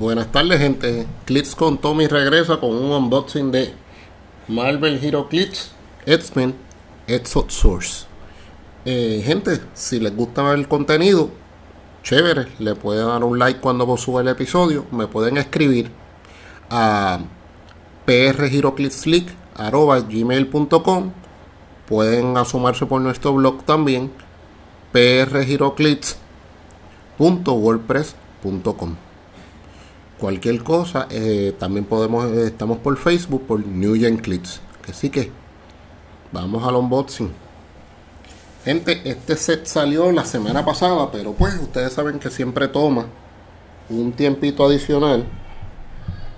Buenas tardes, gente. Clits con Tommy regresa con un unboxing de Marvel Hero Clits X-Men Exo Source. Eh, gente, si les gusta el contenido, chévere, le pueden dar un like cuando suba el episodio. Me pueden escribir a prhiroclitsleak.gmail.com Pueden asomarse por nuestro blog también, prhiroclits.wordpress.com cualquier cosa, eh, también podemos, eh, estamos por Facebook, por New Gen Clips. Así que vamos al unboxing. Gente, este set salió la semana pasada, pero pues ustedes saben que siempre toma un tiempito adicional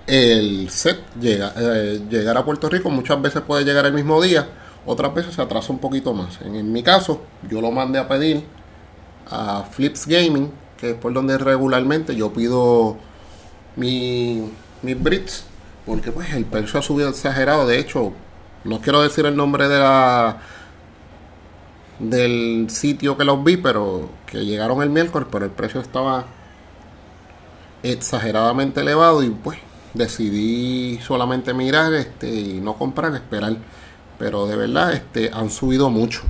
el set llega, eh, llegar a Puerto Rico. Muchas veces puede llegar el mismo día, otras veces se atrasa un poquito más. En mi caso, yo lo mandé a pedir a Flips Gaming, que es por donde regularmente yo pido mi, mis Brits, porque pues el precio ha subido exagerado. De hecho, no quiero decir el nombre de la del sitio que los vi, pero que llegaron el miércoles, pero el precio estaba exageradamente elevado y pues decidí solamente mirar este y no comprar, esperar. Pero de verdad este han subido mucho.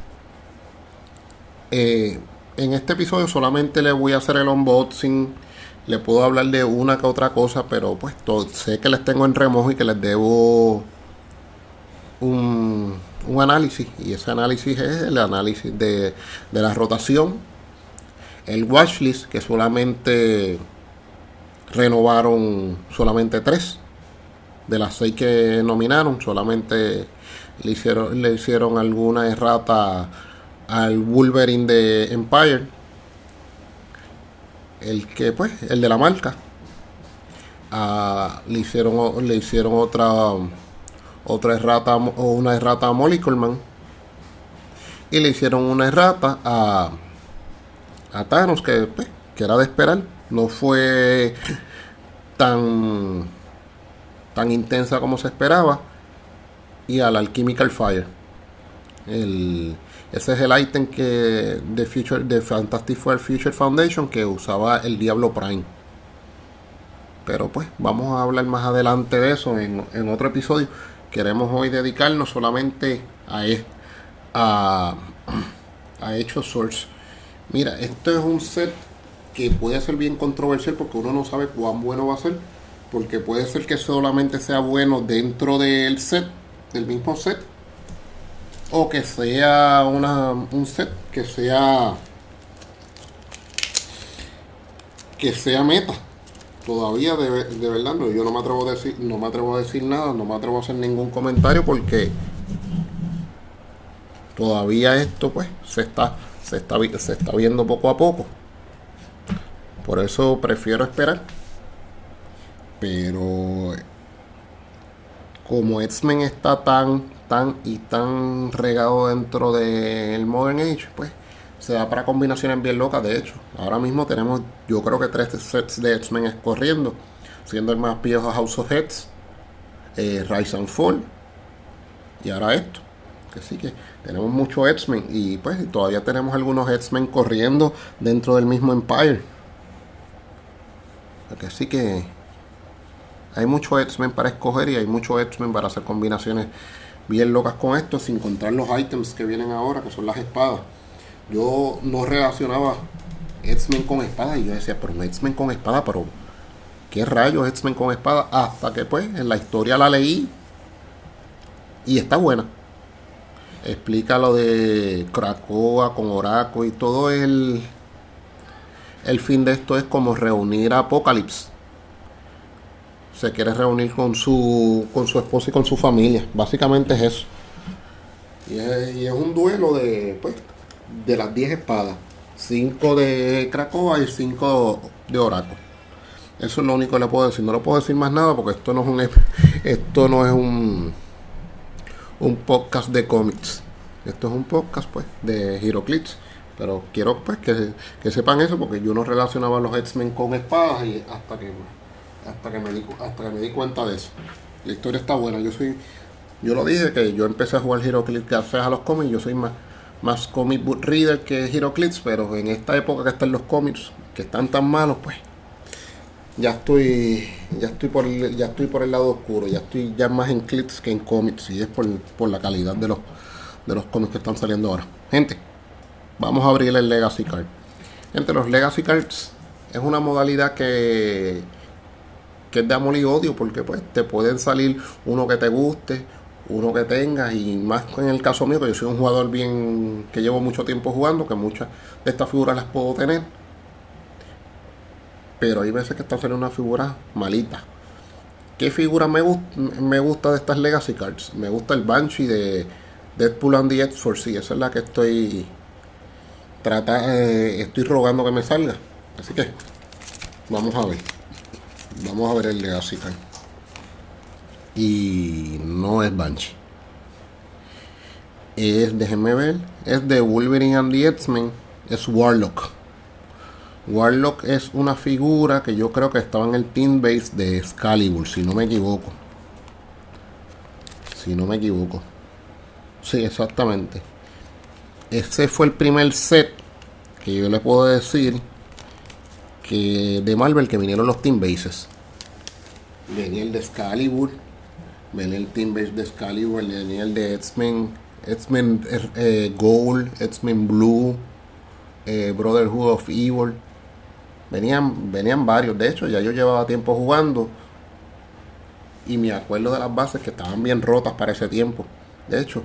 Eh, en este episodio solamente le voy a hacer el unboxing le puedo hablar de una que otra cosa, pero pues sé que les tengo en remojo y que les debo un, un análisis. Y ese análisis es el análisis de, de la rotación. El watchlist, que solamente renovaron solamente tres de las seis que nominaron, solamente le hicieron, le hicieron alguna errata al Wolverine de Empire el que pues el de la marca. Ah, le hicieron le hicieron otra otra errata o una errata a Molly Coleman. Y le hicieron una errata a a Thanos que, pues, que era de esperar. No fue tan tan intensa como se esperaba. Y al Alchemical Fire. El ese es el ítem que de Future de Fantastic Four Future Foundation que usaba el Diablo Prime. Pero pues vamos a hablar más adelante de eso en, otro episodio. Queremos hoy dedicarnos solamente a, e, a, a Source. Mira, esto es un set que puede ser bien controversial porque uno no sabe cuán bueno va a ser. Porque puede ser que solamente sea bueno dentro del set, del mismo set o que sea una, un set que sea que sea meta. Todavía de, de, verdad no, yo no me atrevo a decir no me atrevo a decir nada no me atrevo a hacer ningún comentario porque todavía esto pues se está se está se está viendo poco a poco. Por eso prefiero esperar. Pero como X-Men está tan y tan regado dentro del Modern Age, pues se da para combinaciones bien locas. De hecho, ahora mismo tenemos, yo creo que tres sets de X-Men corriendo, siendo el más viejo House of Heads, eh, Rise and Fall, y ahora esto. Que sí que tenemos muchos X-Men y pues todavía tenemos algunos X-Men corriendo dentro del mismo Empire. Que sí que hay muchos X-Men para escoger y hay muchos X-Men para hacer combinaciones bien locas con esto, sin contar los items que vienen ahora, que son las espadas. Yo no relacionaba X-Men con espada y yo decía, pero un X-Men con espada, pero ¿qué rayos X-Men con espada? Hasta que pues en la historia la leí y está buena. Explica lo de Krakoa con Oraco y todo el... El fin de esto es como reunir a Apocalypse se quiere reunir con su, con su esposa y con su familia. Básicamente es eso. Y es, un duelo de, pues, de las 10 espadas. 5 de Krakoa y 5 de Oraco. Eso es lo único que le puedo decir. No le puedo decir más nada porque esto no es un esto no es un un podcast de cómics. Esto es un podcast pues de Heroclix. Pero quiero pues que, que sepan eso porque yo no relacionaba a los X-Men con espadas y hasta que hasta que me di, hasta que me di cuenta de eso. La historia está buena. Yo soy, yo lo dije que yo empecé a jugar HeroClix gracias a los cómics. Yo soy más, más comic book reader que HeroClix, pero en esta época que están los cómics, que están tan malos, pues ya estoy ya estoy por el, ya estoy por el lado oscuro, ya estoy ya más en clips que en cómics y es por, por la calidad de los de los cómics que están saliendo ahora. Gente, vamos a abrir el Legacy Card. Gente, los Legacy Cards es una modalidad que que es de amor y odio porque pues te pueden salir uno que te guste, uno que tengas y más en el caso mío que yo soy un jugador bien que llevo mucho tiempo jugando, que muchas de estas figuras las puedo tener pero hay veces que están saliendo una figura malita. ¿Qué figura me, me gusta de estas Legacy Cards? Me gusta el Banshee de Deadpool and the X for Esa es la que estoy trata, eh, estoy rogando que me salga. Así que vamos a ver. Vamos a ver el Legacy. Y no es Banshee. Es, déjenme ver, es de Wolverine and the X-Men. Es Warlock. Warlock es una figura que yo creo que estaba en el team base de Excalibur, si no me equivoco. Si no me equivoco. Sí, exactamente. Ese fue el primer set que yo le puedo decir que de Marvel que vinieron los team bases. Venía el de Excalibur, venía el team base de Excalibur, venía el de X-Men, X-Men eh, Gold, X-Men Blue, eh, Brotherhood of Evil Venían, venían varios, de hecho ya yo llevaba tiempo jugando y me acuerdo de las bases que estaban bien rotas para ese tiempo. De hecho,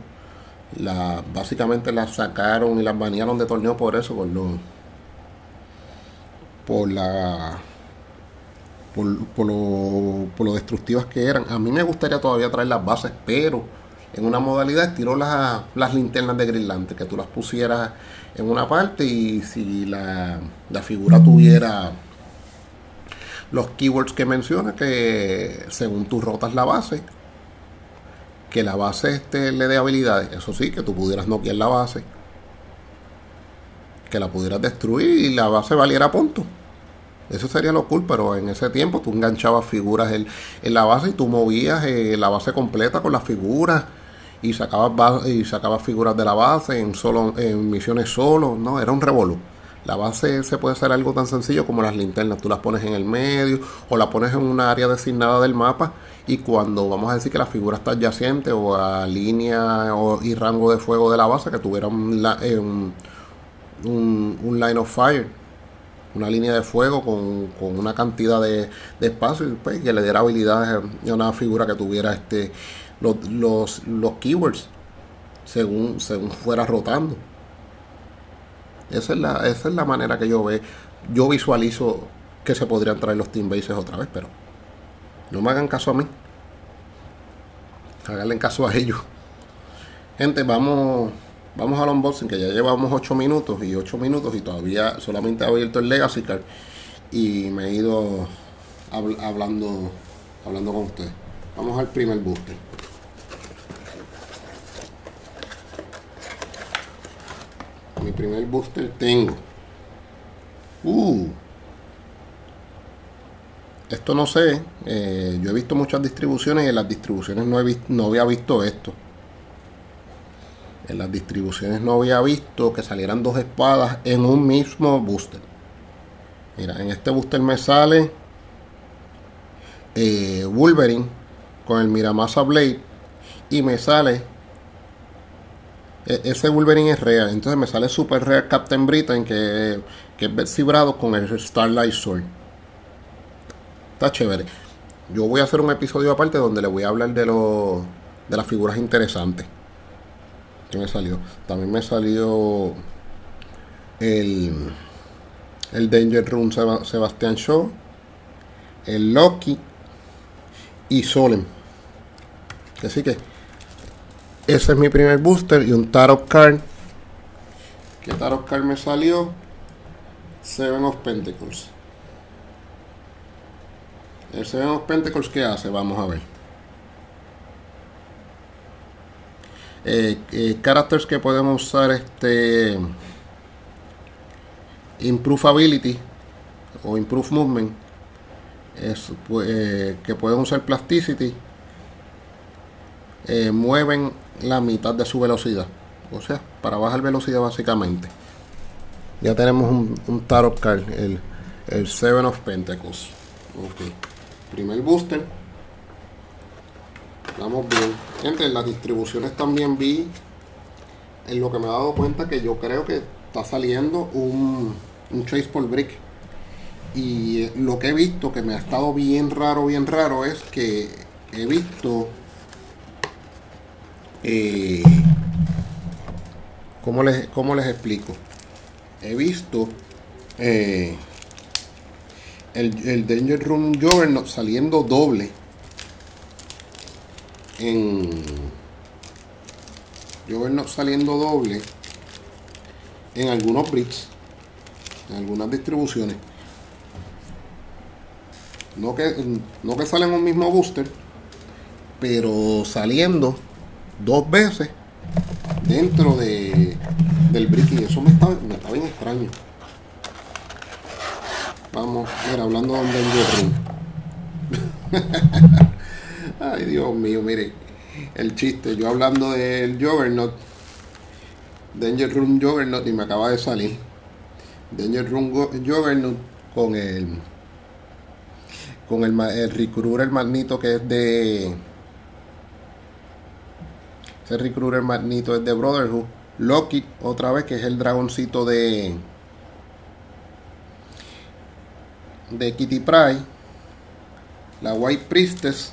la, básicamente las sacaron y las banearon de torneo por eso, por lo, por la por, por, lo, por lo destructivas que eran. A mí me gustaría todavía traer las bases, pero en una modalidad estilo las, las linternas de Greenland, que tú las pusieras en una parte y si la, figura tuviera los keywords que menciona, que según tú rotas la base, que la base este le dé habilidades, eso sí, que tú pudieras noquear la base, que la pudieras destruir y la base valiera punto. Eso sería lo cool, pero en ese tiempo tú enganchabas figuras en, la base y tú movías eh, la base completa con las figuras y sacabas y sacaba figuras de la base en solo en misiones solo, no, era un revolú. La base se puede hacer algo tan sencillo como las linternas, tú las pones en el medio o la pones en una área designada del mapa y cuando vamos a decir que la figura está adyacente o a línea o, y rango de fuego de la base que tuviera un, eh, un, line of fire, una línea de fuego con, una cantidad de, espacio y pues, que le diera habilidades a una figura que tuviera este los, los, los keywords según, según fuera rotando. Esa es, la, esa es la manera que yo ve. Yo visualizo que se podrían traer los team bases otra vez, pero no me hagan caso a mí. Háganle caso a ellos. Gente, vamos, vamos al unboxing que ya llevamos 8 minutos y 8 minutos y todavía solamente he abierto el Legacy Card y me he ido hablando, hablando con ustedes. Vamos al primer booster. mi primer booster tengo. Uh. Esto no sé. Eh, yo he visto muchas distribuciones y en las distribuciones no, he no había visto esto. En las distribuciones no había visto que salieran dos espadas en un mismo booster. Mira, en este booster me sale eh, Wolverine con el Miramasa Blade y me sale e, ese Wolverine es real. Entonces me sale Super Rare Captain Britain que, que es versibrado con el Starlight Sword. Está chévere. Yo voy a hacer un episodio aparte donde le voy a hablar de, los de las figuras interesantes. Que me salió. También me salió el, el Danger Room Sebastian Shaw, el Loki y Solen. Así que ese es mi primer booster y un Tarot Card. ¿Qué Tarot Card me salió? Seven of Pentacles. El Seven of Pentacles, ¿qué hace? Vamos a ver. Eh, eh, characters que podemos usar este improve ability o improve movement es, eh, que pueden usar plasticity mueven la mitad de su velocidad. O sea, para bajar velocidad básicamente. Ya tenemos un, tarot card, el, Seven of Pentacles. Ok. Primer booster. Vamos bien. Gente, en las distribuciones también vi en lo que me he dado cuenta que yo creo que está saliendo un, un Chase por Brick. Y lo que he visto que me ha estado bien raro, bien raro es que he visto eh, ¿cómo, les, ¿cómo les explico? He visto eh, el, el Danger Room Juggernaut saliendo doble en Juggernaut saliendo doble en algunos bricks en algunas distribuciones. No que no que salen un mismo booster pero saliendo dos veces dentro de del brick y eso me está, me está bien extraño. Vamos mira hablando de un ay Dios mío mire el chiste yo hablando del Juggernaut Danger Room Juggernaut y me acaba de salir. Danger Room Juggernaut con el con el, el el magnito que es de ese Recruiter magnito es de Brotherhood. Loki otra vez que es el dragoncito de de Kitty Pryde. La White Priestess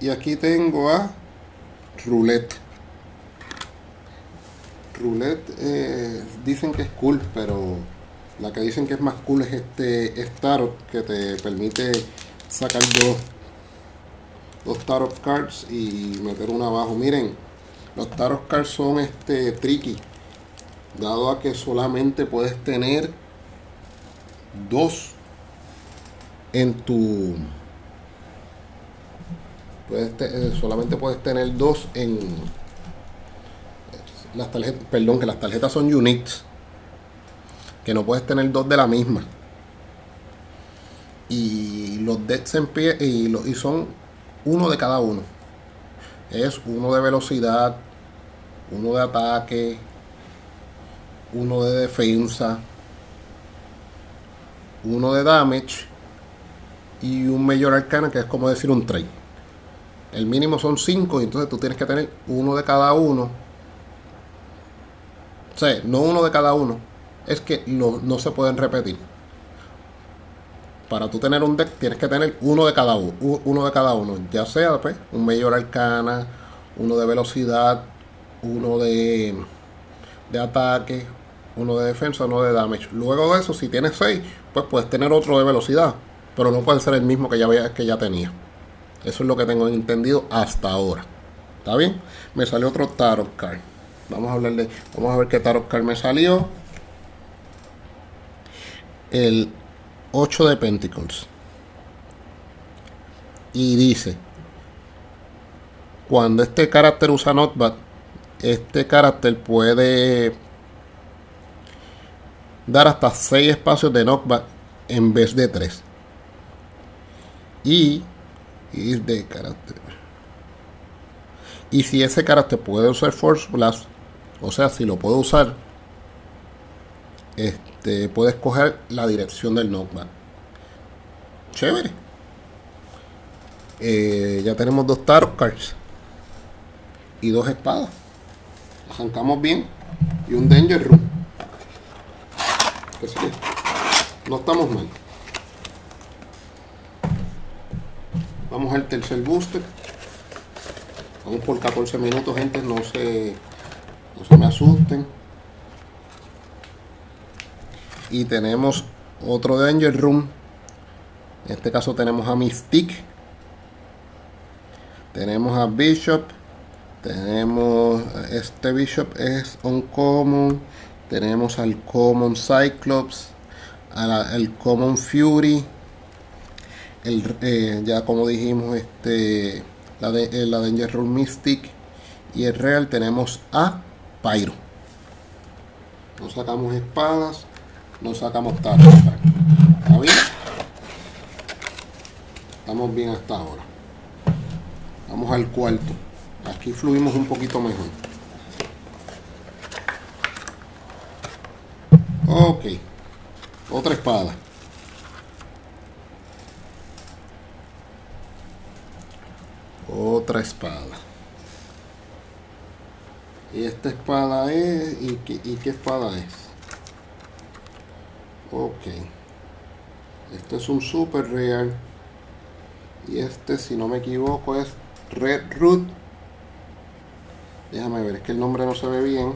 y aquí tengo a Roulette. Roulette eh, dicen que es cool pero la que dicen que es más cool es este Starot que te permite sacar dos dos Tarot Cards y meter una abajo. Miren los Tarot Cards son este tricky dado a que solamente puedes tener dos en tu puedes eh, solamente puedes tener dos en las tarjetas perdón que las tarjetas son uniques que no puedes tener dos de la misma y los decks y, y son uno de cada uno es uno de velocidad uno de ataque uno de defensa uno de damage y un mayor arcana que es como decir un trade. El mínimo son 5 y entonces tú tienes que tener uno de cada uno. O sea, no uno de cada uno. Es que no, se pueden repetir. Para tú tener un deck tienes que tener uno de cada uno. Uno de cada uno. Ya sea pues, un mayor arcana, uno de velocidad, uno de, de ataque, uno de defensa, uno de damage. Luego de eso, si tienes 6, pues puedes tener otro de velocidad, pero no puede ser el mismo que ya, que ya tenía. Eso es lo que tengo entendido hasta ahora. ¿Está bien? Me salió otro Tarot Card. Vamos a hablar de. Vamos a ver qué Tarot Card me salió. El 8 de Pentacles. Y dice: Cuando este carácter usa Notbat, este carácter puede dar hasta 6 espacios de knockback en vez de 3. Y, y de carácter. Y si ese carácter puede usar Force Blast, o sea, si lo puedo usar, este, puede escoger la dirección del knockback. Chévere. Eh, ya tenemos dos Tarot Cards y dos espadas. Arrancamos bien. Y un Danger Room no estamos mal. Vamos al tercer booster. Vamos por 14 minutos, gente. No se, no se me asusten. Y tenemos otro Danger Room. En este caso tenemos a Mystique. Tenemos a Bishop. Tenemos. Este Bishop es Uncommon tenemos al Common Cyclops, al, Common Fury, el, eh, ya como dijimos, este, la, de, eh, la Danger Room Mystic y el Real tenemos a Pyro. No sacamos espadas, no sacamos tarot. ¿Está bien? Estamos bien hasta ahora. Vamos al cuarto. Aquí fluimos un poquito mejor. Ok. Otra espada. Otra espada. Y esta espada es... ¿Y qué, y qué espada es? Ok. Este es un super real. Y este, si no me equivoco, es Red Root. Déjame ver, es que el nombre no se ve bien.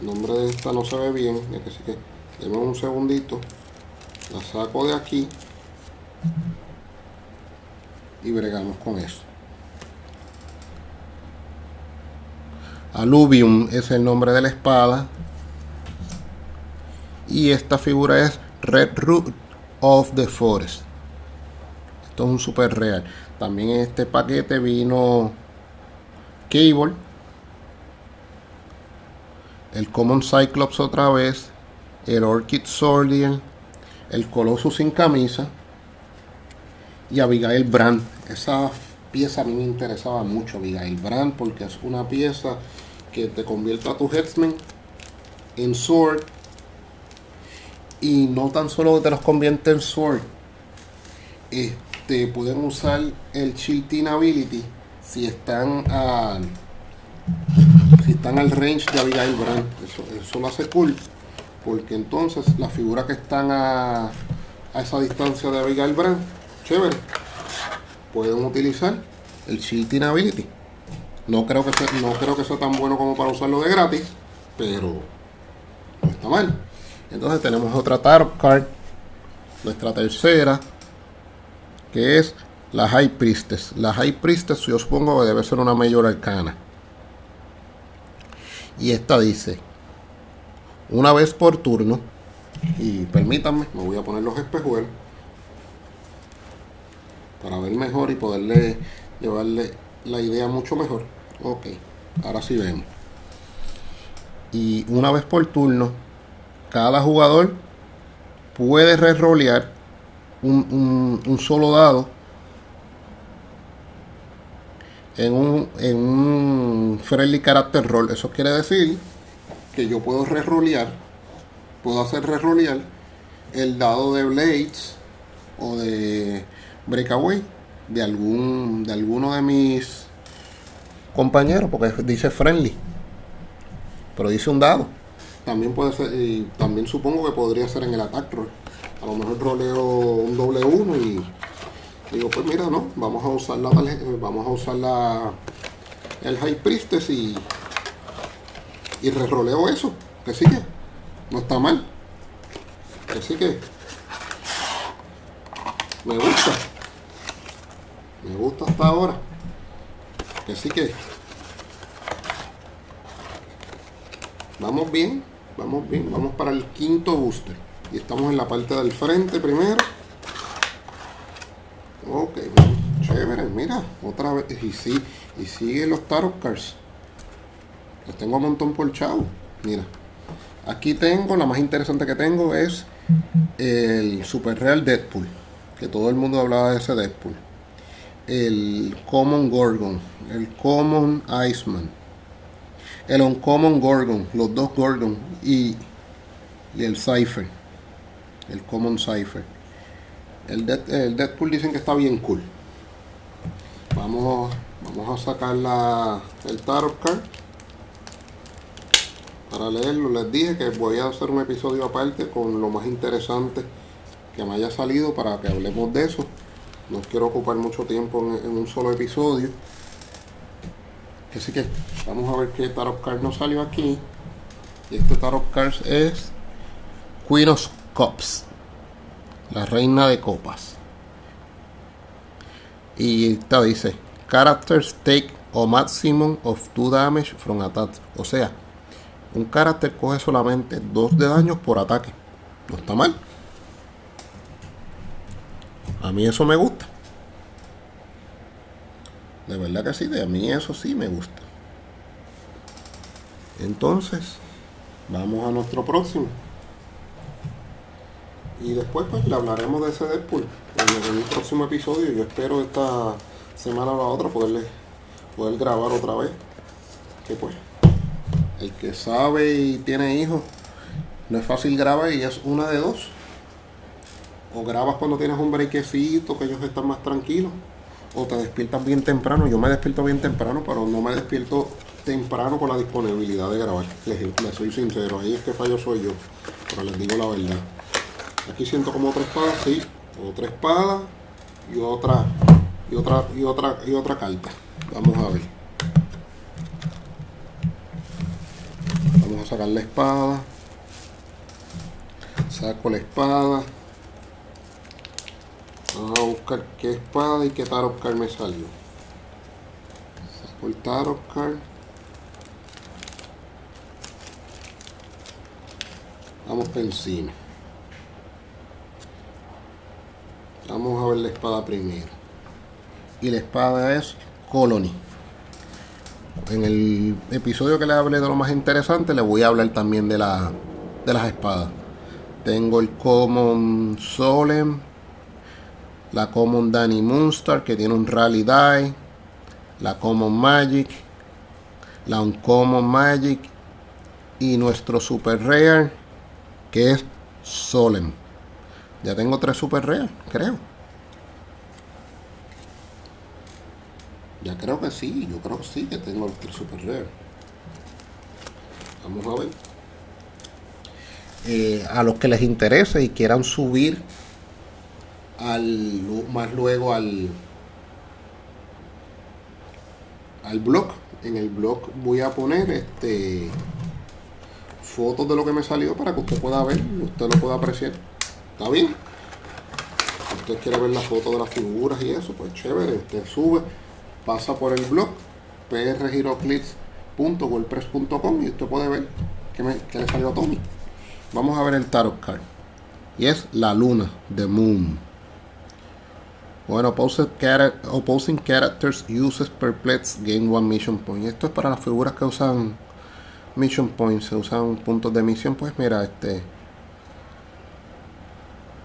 El nombre de esta no se ve bien. Así que, un segundito. La saco de aquí. Y bregamos con eso. Aluvium es el nombre de la espada. Y esta figura es Red Root of the Forest. Esto es un super real. También en este paquete vino Cable. El Common Cyclops otra vez. El Orchid Soldier. El Colossus sin camisa. Y Abigail Brand. Esa pieza a mí me interesaba mucho, Abigail Brand, porque es una pieza que te convierte a tu Headsman en Sword y no tan solo te los convierte en Sword, este, pueden usar el Shielding Ability si están a, si están al range de Abigail Brand. Eso, eso lo hace cool, porque entonces las figuras que están a, a esa distancia de Abigail Brand, chévere, pueden utilizar el Shielding Ability. No creo, que sea, no creo que sea tan bueno como para usarlo de gratis, pero no está mal. Entonces tenemos otra Tarot Card, nuestra tercera, que es la High Priestess. La High Priestess yo supongo que debe ser una mayor arcana. Y esta dice, una vez por turno, y permítanme, me voy a poner los espejuelos para ver mejor y poderle llevarle la idea mucho mejor. Ok, ahora sí vemos. Y una vez por turno, cada jugador puede re-rolear un, un, solo dado en un, en un friendly character roll. Eso quiere decir que yo puedo re-rolear, puedo hacer re-rolear el dado de Blades o de Breakaway de algún de alguno de mis compañeros, porque dice friendly, pero dice un dado también puede ser, y también supongo que podría ser en el attack roll. A lo mejor roleo un doble uno y digo, pues mira, no, vamos a usar la vamos a usar la el High Priestess y y re-roleo eso, que sí que no está mal. Que sí que me gusta. Me gusta hasta ahora. Que sí que vamos bien. Vamos bien, vamos para el quinto booster. Y estamos en la parte del frente primero. Ok, chévere, mira, otra vez. Y sí, y sigue los tarot cards. Los tengo a montón por chavo. Mira. Aquí tengo, la más interesante que tengo es el Super Real Deadpool. Que todo el mundo hablaba de ese Deadpool. El Common Gorgon. El Common Iceman el Uncommon Gorgon, los dos Gorgon y, y el Cypher, el Common Cypher. El, Deadpool dicen que está bien cool. Vamos, vamos a sacar la, el Tarot Card para leerlo. Les dije que voy a hacer un episodio aparte con lo más interesante que me haya salido para que hablemos de eso. No quiero ocupar mucho tiempo en un solo episodio. Así que vamos a ver qué tarot card nos salió aquí. Y este tarot card es Queen of Cups, la reina de copas. Y esta dice: Characters take a maximum of 2 damage from attack. O sea, un carácter coge solamente 2 de daño por ataque. No está mal. A mí eso me gusta. De verdad que sí, de a mí eso sí me gusta. Entonces, vamos a nuestro próximo. Y después pues le hablaremos de ese Deadpool en, el próximo episodio. Yo espero esta semana o la otra poderle poder grabar otra vez. Que pues, el que sabe y tiene hijos, no es fácil grabar y es una de dos. O grabas cuando tienes un brequecito, que ellos están más tranquilos, o te despiertas bien temprano. Yo me despierto bien temprano, pero no me despierto temprano con la disponibilidad de grabar. Les, les soy sincero, ahí es que fallo soy yo, pero les digo la verdad. Aquí siento como otra espada, sí, otra espada y otra y otra y otra y otra carta. Vamos a ver. Vamos a sacar la espada. Saco la espada. Vamos a buscar qué espada y qué tarot card me salió. Saco el tarot card. Vamos por. Vamos a ver la espada primero. Y la espada es Colony. En el episodio que le hablé de lo más interesante, le voy a hablar también de, la, de las espadas. Tengo el Common Solem, la Common Danny Moonstar, que tiene un Rally Die, la Common Magic, la Uncommon Magic y nuestro Super Rare, que es Solem. Ya tengo tres super real, creo. Ya creo que sí, yo creo que sí que tengo tres super real. Vamos a ver. Eh, a los que les interese y quieran subir al más luego al al blog en el blog voy a poner este fotos de lo que me salió para que usted pueda ver usted lo pueda apreciar ¿Está bien? Usted quiere ver la foto de las figuras y eso, pues chévere. Usted sube, pasa por el blog prgiroclips.wordpress.com y usted puede ver qué, me, le salió a Tommy. Vamos a ver el tarot card. Y es la luna, The Moon. Bueno, opposing characters uses perplex gain one mission point. Esto es para las figuras que usan mission points, se usan puntos de misión. Pues mira, este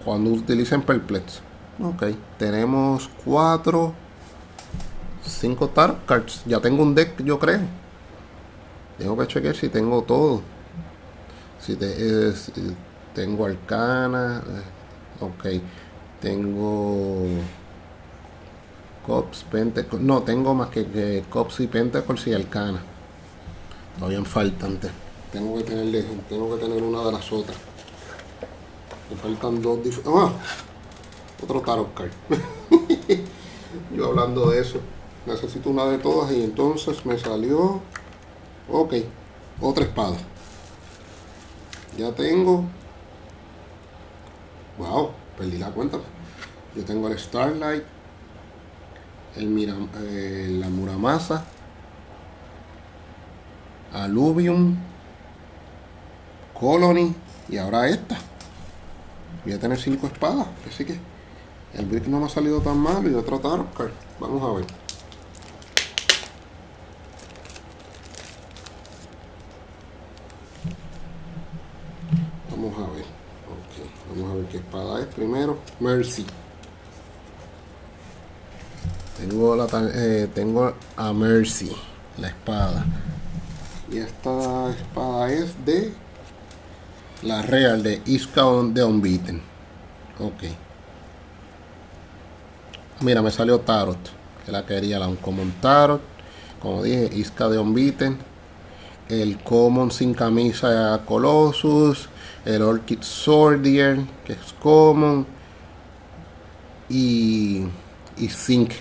cuando utilicen Perplex. Ok, tenemos 4, 5 tarot cards. Ya tengo un deck, yo creo. Tengo que chequear si tengo todo. Si, tengo Arcana. Eh, ok, tengo Cops, Pentacles. No, tengo más que, Cops y Pentacles y Arcana. Todavía faltante. Tengo que tener, tengo que tener una de las otras. Me faltan dos ¡Ah! Otro tarot card. Yo hablando de eso. Necesito una de todas y entonces me salió... Ok. Otra espada. Ya tengo... Wow, perdí la cuenta. Yo tengo el Starlight, el Mira, eh, la Muramasa, Aluvium, Colony y ahora esta. Voy a tener cinco espadas así que el brick no me ha salido tan mal y otro tarot vamos a ver. Vamos a ver. Vamos a ver qué espada es primero. Mercy eh, tengo a Mercy la espada y esta espada es de la real de Iska de Unbeaten. Ok. Mira, me salió Tarot. Que la quería, la Uncommon Tarot. Como dije, Iska de Unbeaten. El Common sin camisa Colossus. El Orchid Swordier, que es Common. Y, y Zinc.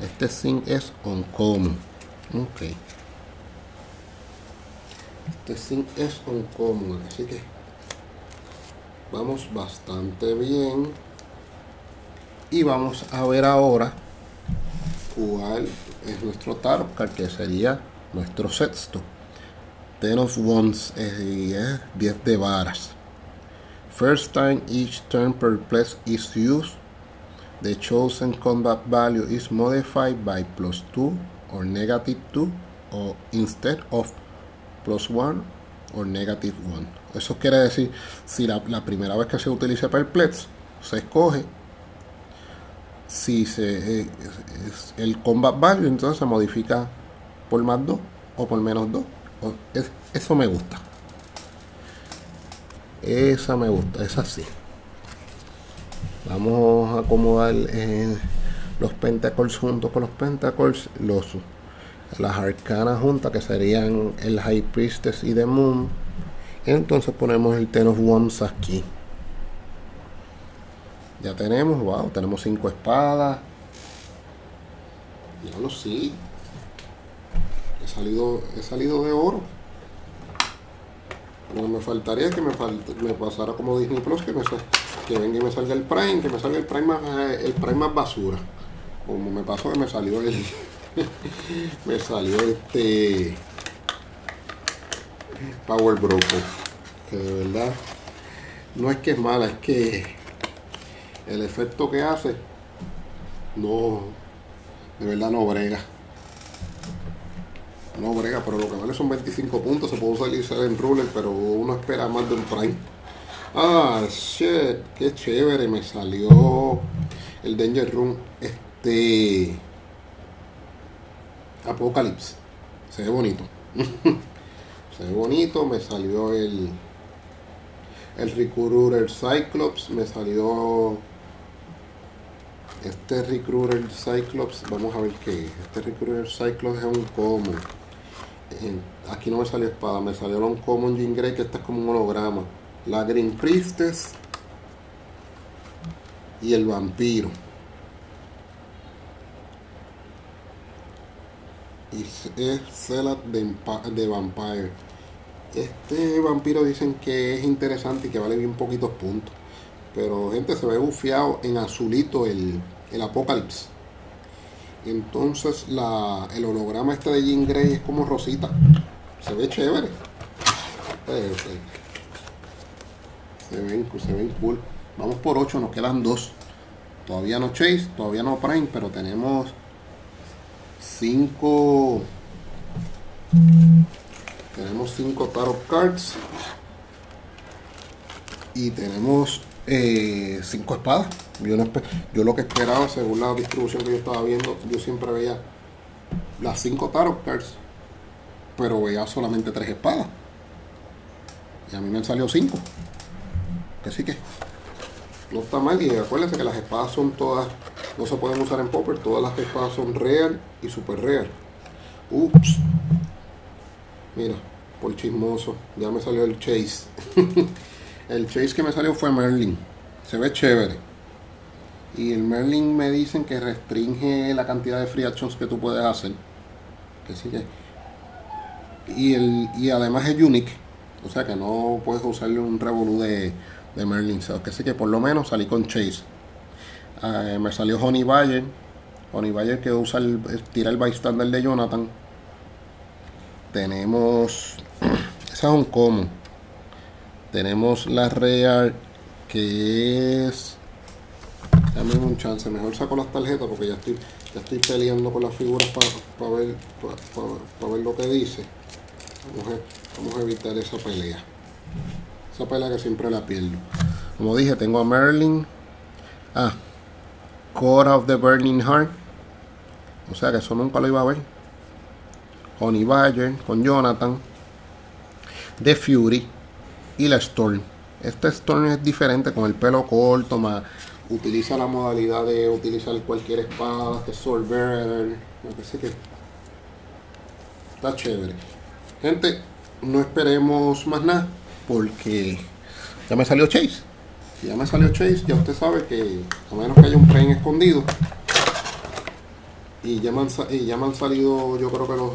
Este Zinc es Uncommon. Ok. Este zinc es un así que vamos bastante bien. Y vamos a ver ahora cuál es nuestro tarot que sería nuestro sexto. Ten of Wands es 10 de varas. First time each turn perplex is used, the chosen combat value is modified by plus 2 or negative 2 or instead of plus one o negative one. Eso quiere decir, si la, primera vez que se utiliza perplex, se escoge si se, eh, el combat value, entonces se modifica por más 2 o por menos 2. eso me gusta. Esa me gusta, esa sí. Vamos a acomodar eh, los Pentacles juntos con los Pentacles, los, las arcanas juntas que serían el High Priestess y The Moon. Entonces ponemos el Ten of Wands aquí. Ya tenemos, wow, tenemos cinco espadas. Ya lo sí. He salido, he salido de oro. Lo me faltaría que me, me pasara como Disney Plus, que, me, que venga y me salga el Prime, que me salga el Prime más, el Prime más basura. Como me pasó que me salió el. me salió este. Power Broker. Que de verdad. No es que es mala, es que el efecto que hace no. De verdad no brega. No brega, pero lo que vale son 25 puntos. Se puede usar en ruler, pero uno espera más de un prime. Ah, shit, qué chévere. Me salió el Danger Room. Este. Apocalypse. Se ve bonito. Se ve bonito. Me salió el. El Recruiter Cyclops. Me salió. Este Recruiter Cyclops. Vamos a ver qué Este Recruiter Cyclops es un común aquí no me salió espada, me salió un Common Jean Grey que este es como un holograma. La Green Priestess y el vampiro. Y es Celat de, Vampire. Este vampiro dicen que es interesante y que vale bien poquitos puntos. Pero gente se ve bufiado en azulito el, el. Entonces la, el holograma este de Jean Grey es como rosita. Se ve chévere. Se ven, se ven cool. Vamos por 8, nos quedan 2. Todavía no Chase, todavía no Prime, pero tenemos 5. Tenemos 5 Tarot Cards. Y tenemos 5 eh, espadas. Yo, lo que esperaba, según la distribución que yo estaba viendo, yo siempre veía las 5 tarot cards, pero veía solamente 3 espadas. Y a mí me han salido 5. Que sí que no está mal. Y acuérdense que las espadas son todas, no se pueden usar en popper. Todas las espadas son real y super real. Ups. Mira, por chismoso, ya me salió el chase. el chase que me salió fue Merlin. Se ve chévere. Y el Merlin me dicen que restringe la cantidad de free actions que tú puedes hacer. Que sí que. Y, el, y además es unique. O sea que no puedes usarle un revolú de, de Merlin. Que sí que por lo menos salí con Chase. Ah, me salió Honey Bayer. Honey Bayer que usa el, tira el bystander de Jonathan. Tenemos. Esa es un común. Tenemos la Real que es Dame un chance, mejor saco las tarjetas porque ya estoy, ya estoy peleando con las figuras para ver, para ver lo que dice. Vamos a, evitar esa pelea. Esa pelea que siempre la pierdo. Como dije, tengo a Merlin. Ah, Core of the Burning Heart. O sea que eso nunca lo iba a ver. Honey Badger con Jonathan. The Fury y la Storm. Este Storm es diferente con el pelo corto, más utiliza la modalidad de utilizar cualquier espada, que Sword lo que sé que está chévere. Gente, no esperemos más nada porque ya me salió Chase. ya me salió Chase, ya usted sabe que a menos que haya un tren escondido y ya me han, y ya han salido yo creo que los,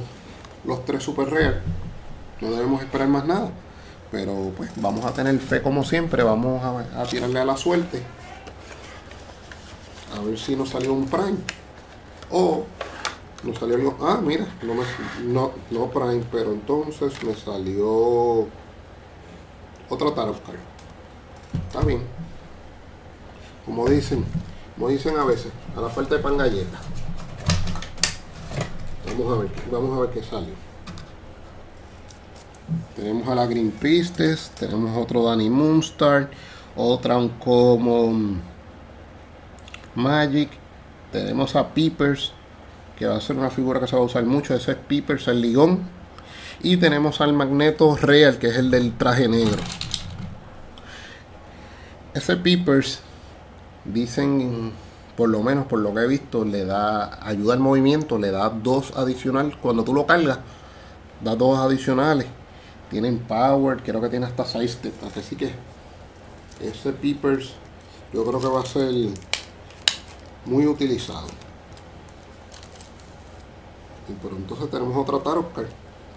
los tres super rare, no debemos esperar más nada. Pero pues vamos a tener fe como siempre, vamos a tirarle a la suerte a ver si nos salió un Prime. O nos salió algo. Ah, mira, no, no, no Prime, pero entonces me salió otra Tarot Card. Está bien. Como dicen, como dicen a veces, a la falta de pan galleta. Vamos a ver, vamos a ver qué salió. Tenemos a la Green Priestess, tenemos otro Danny Moonstar, otra un Common Magic. Tenemos a Peepers, que va a ser una figura que se va a usar mucho. Ese es Peepers, el ligón. Y tenemos al Magneto Real, que es el del traje negro. Ese Peepers, dicen, por lo menos por lo que he visto, le da ayuda al movimiento, le da dos adicional. Cuando tú lo cargas, da dos adicionales. Tienen power, creo que tiene hasta 6 Así que ese Peepers yo creo que va a ser muy utilizado. Y por entonces tenemos otra Tarot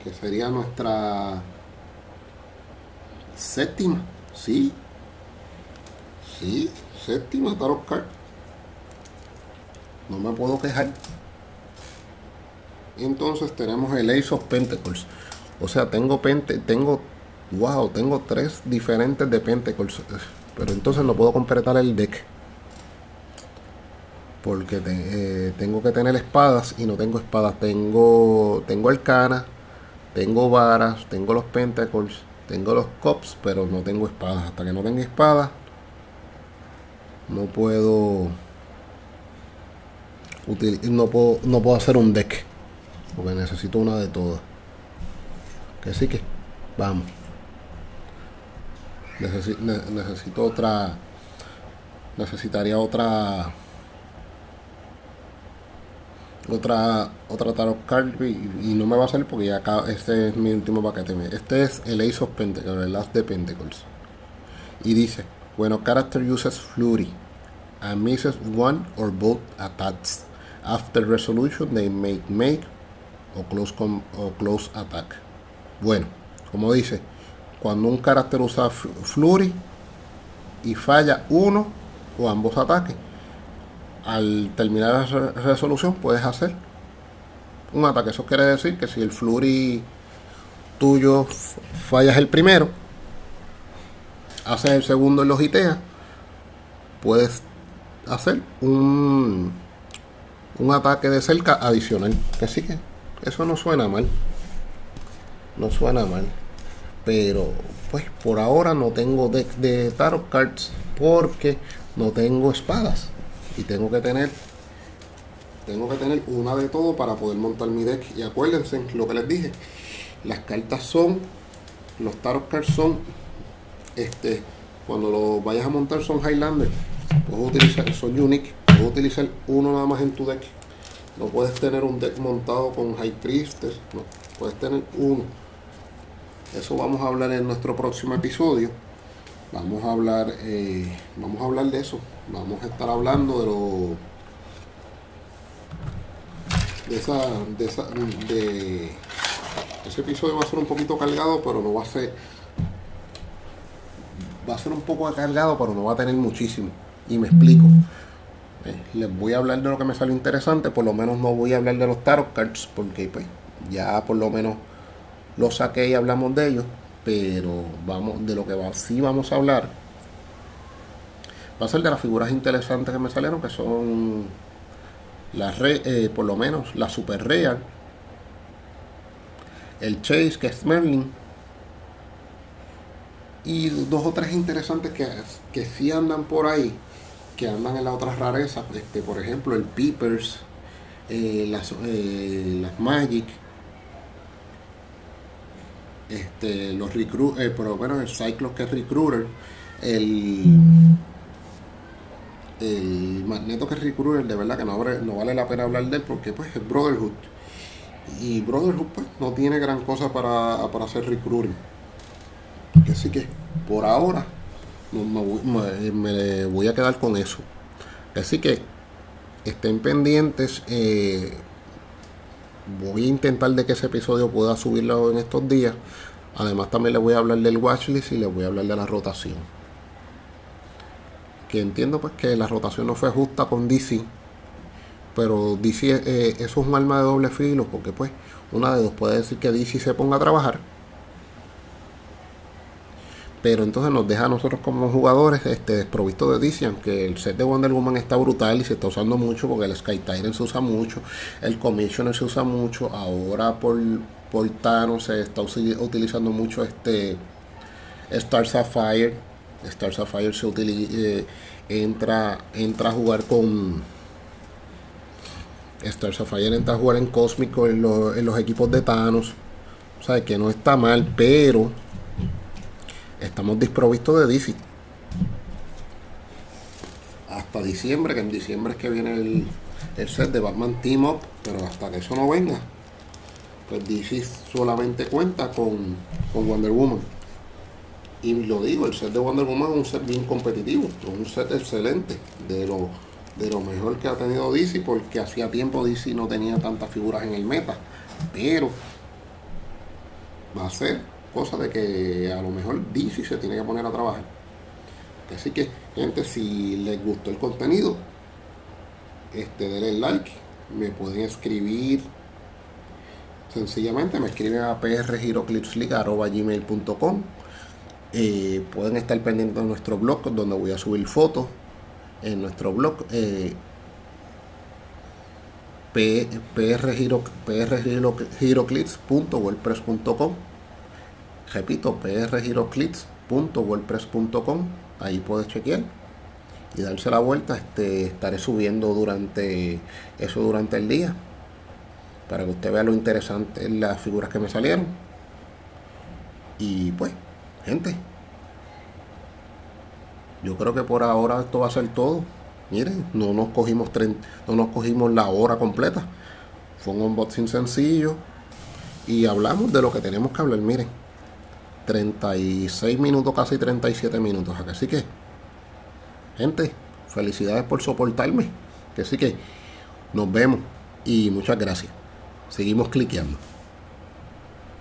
que sería nuestra séptima, sí, sí, séptima Tarot Card. No me puedo quejar. Entonces tenemos el Ace of Pentacles. O sea, tengo pente, tengo, tengo tres diferentes de Pentacles. Pero entonces no puedo completar el deck porque eh, tengo que tener espadas y no tengo espadas. Tengo, tengo arcana, tengo varas, tengo los pentacles, tengo los cops, pero no tengo espadas. Hasta que no tenga espadas, no puedo, no puedo, no puedo hacer un deck, porque necesito una de todas. Que sí que, vamos. necesito otra, necesitaría otra otra otra tarot card y, no me va a salir porque ya acá este es mi último paquete este es el Ace of Pentacles el Last de Pentacles y dice bueno character uses flurry and misses one or both attacks after resolution they make make o close o close attack bueno como dice cuando un carácter usa flurry y falla uno o ambos ataques al terminar la resolución puedes hacer un ataque. Eso quiere decir que si el flurry tuyo fallas el primero, haces el segundo y lo giteas, puedes hacer un, un ataque de cerca adicional. Así que eso no suena mal. No suena mal. Pero pues por ahora no tengo deck de tarot cards porque no tengo espadas y tengo que tener tengo que tener una de todo para poder montar mi deck y acuérdense lo que les dije las cartas son los tarot cards son este cuando lo vayas a montar son Highlander puedes utilizar son unique puedes utilizar uno nada más en tu deck. No puedes tener un deck montado con High Priestess no puedes tener uno. Eso vamos a hablar en nuestro próximo episodio. Vamos a hablar eh, vamos a hablar de eso. Vamos a estar hablando de lo de esa de esa de ese episodio va a ser un poquito cargado pero no va a ser va a ser un poco cargado pero no va a tener muchísimo y me explico. Eh, les voy a hablar de lo que me salió interesante por lo menos no voy a hablar de los tarot cards porque pues ya por lo menos lo saqué y hablamos de ellos pero vamos de lo que va, sí vamos a hablar va a ser de las figuras interesantes que me salieron que son las eh, por lo menos la super real el chase que es Merlin y dos o tres interesantes que, que sí andan por ahí que andan en las otras rarezas este por ejemplo el Peepers eh, las, eh, las Magic este, los recruit, eh, por lo menos el Cyclops que es Recruiter, el, el Magneto que es Recruiter, de verdad que no, no vale la pena hablar de él porque pues es Brotherhood. Y Brotherhood pues no tiene gran cosa para, para hacer recruiting. Así que por ahora me, voy a quedar con eso. Así que estén pendientes. Eh, voy a intentar de que ese episodio pueda subirlo en estos días. Además también les voy a hablar del watchlist y les voy a hablar de la rotación. Que entiendo pues que la rotación no fue justa con DC. Pero DC eh, eso es un arma de doble filo porque pues una de dos puede decir que DC se ponga a trabajar pero entonces nos deja a nosotros como jugadores este, desprovisto de DC, aunque el set de Wonder Woman está brutal y se está usando mucho porque el Sky Tyrant se usa mucho, el Commissioner se usa mucho, ahora por, por Thanos se está utilizando mucho este Star Sapphire, Star Sapphire se utiliza, eh, entra, entra a jugar con Star Sapphire entra a jugar en Cósmico en, en los equipos de Thanos, o sea que no está mal, pero estamos desprovistos de DC. hasta diciembre, que en diciembre es que viene el, el set de Batman Team Up, pero hasta que eso no venga, pues DC solamente cuenta con, con Wonder Woman. Y lo digo, el set de Wonder Woman es un set bien competitivo, es un set excelente, de lo, de lo mejor que ha tenido DC, porque hacía tiempo DC no tenía tantas figuras en el meta. Pero va a ser cosa de que a lo mejor DC se tiene que poner a trabajar. Así que, gente, si les gustó el contenido, este, denle like, me pueden escribir. Sencillamente, me escriben a prgiroclipsliga.gmail.com eh, pueden estar pendientes de nuestro blog donde voy a subir fotos en nuestro blog eh, prgiroclips.wordpress.com repito prgiroclips.wordpress.com ahí puedes chequear y darse la vuelta. Este, estaré subiendo durante eso durante el día para que usted vea lo interesante en las figuras que me salieron. Y pues gente yo creo que por ahora esto va a ser todo. Miren no nos cogimos no nos cogimos la hora completa. Fue un unboxing sencillo y hablamos de lo que tenemos que hablar miren 36 minutos casi 37 minutos así que gente felicidades por soportarme que sí que nos vemos y muchas gracias. Seguimos cliqueando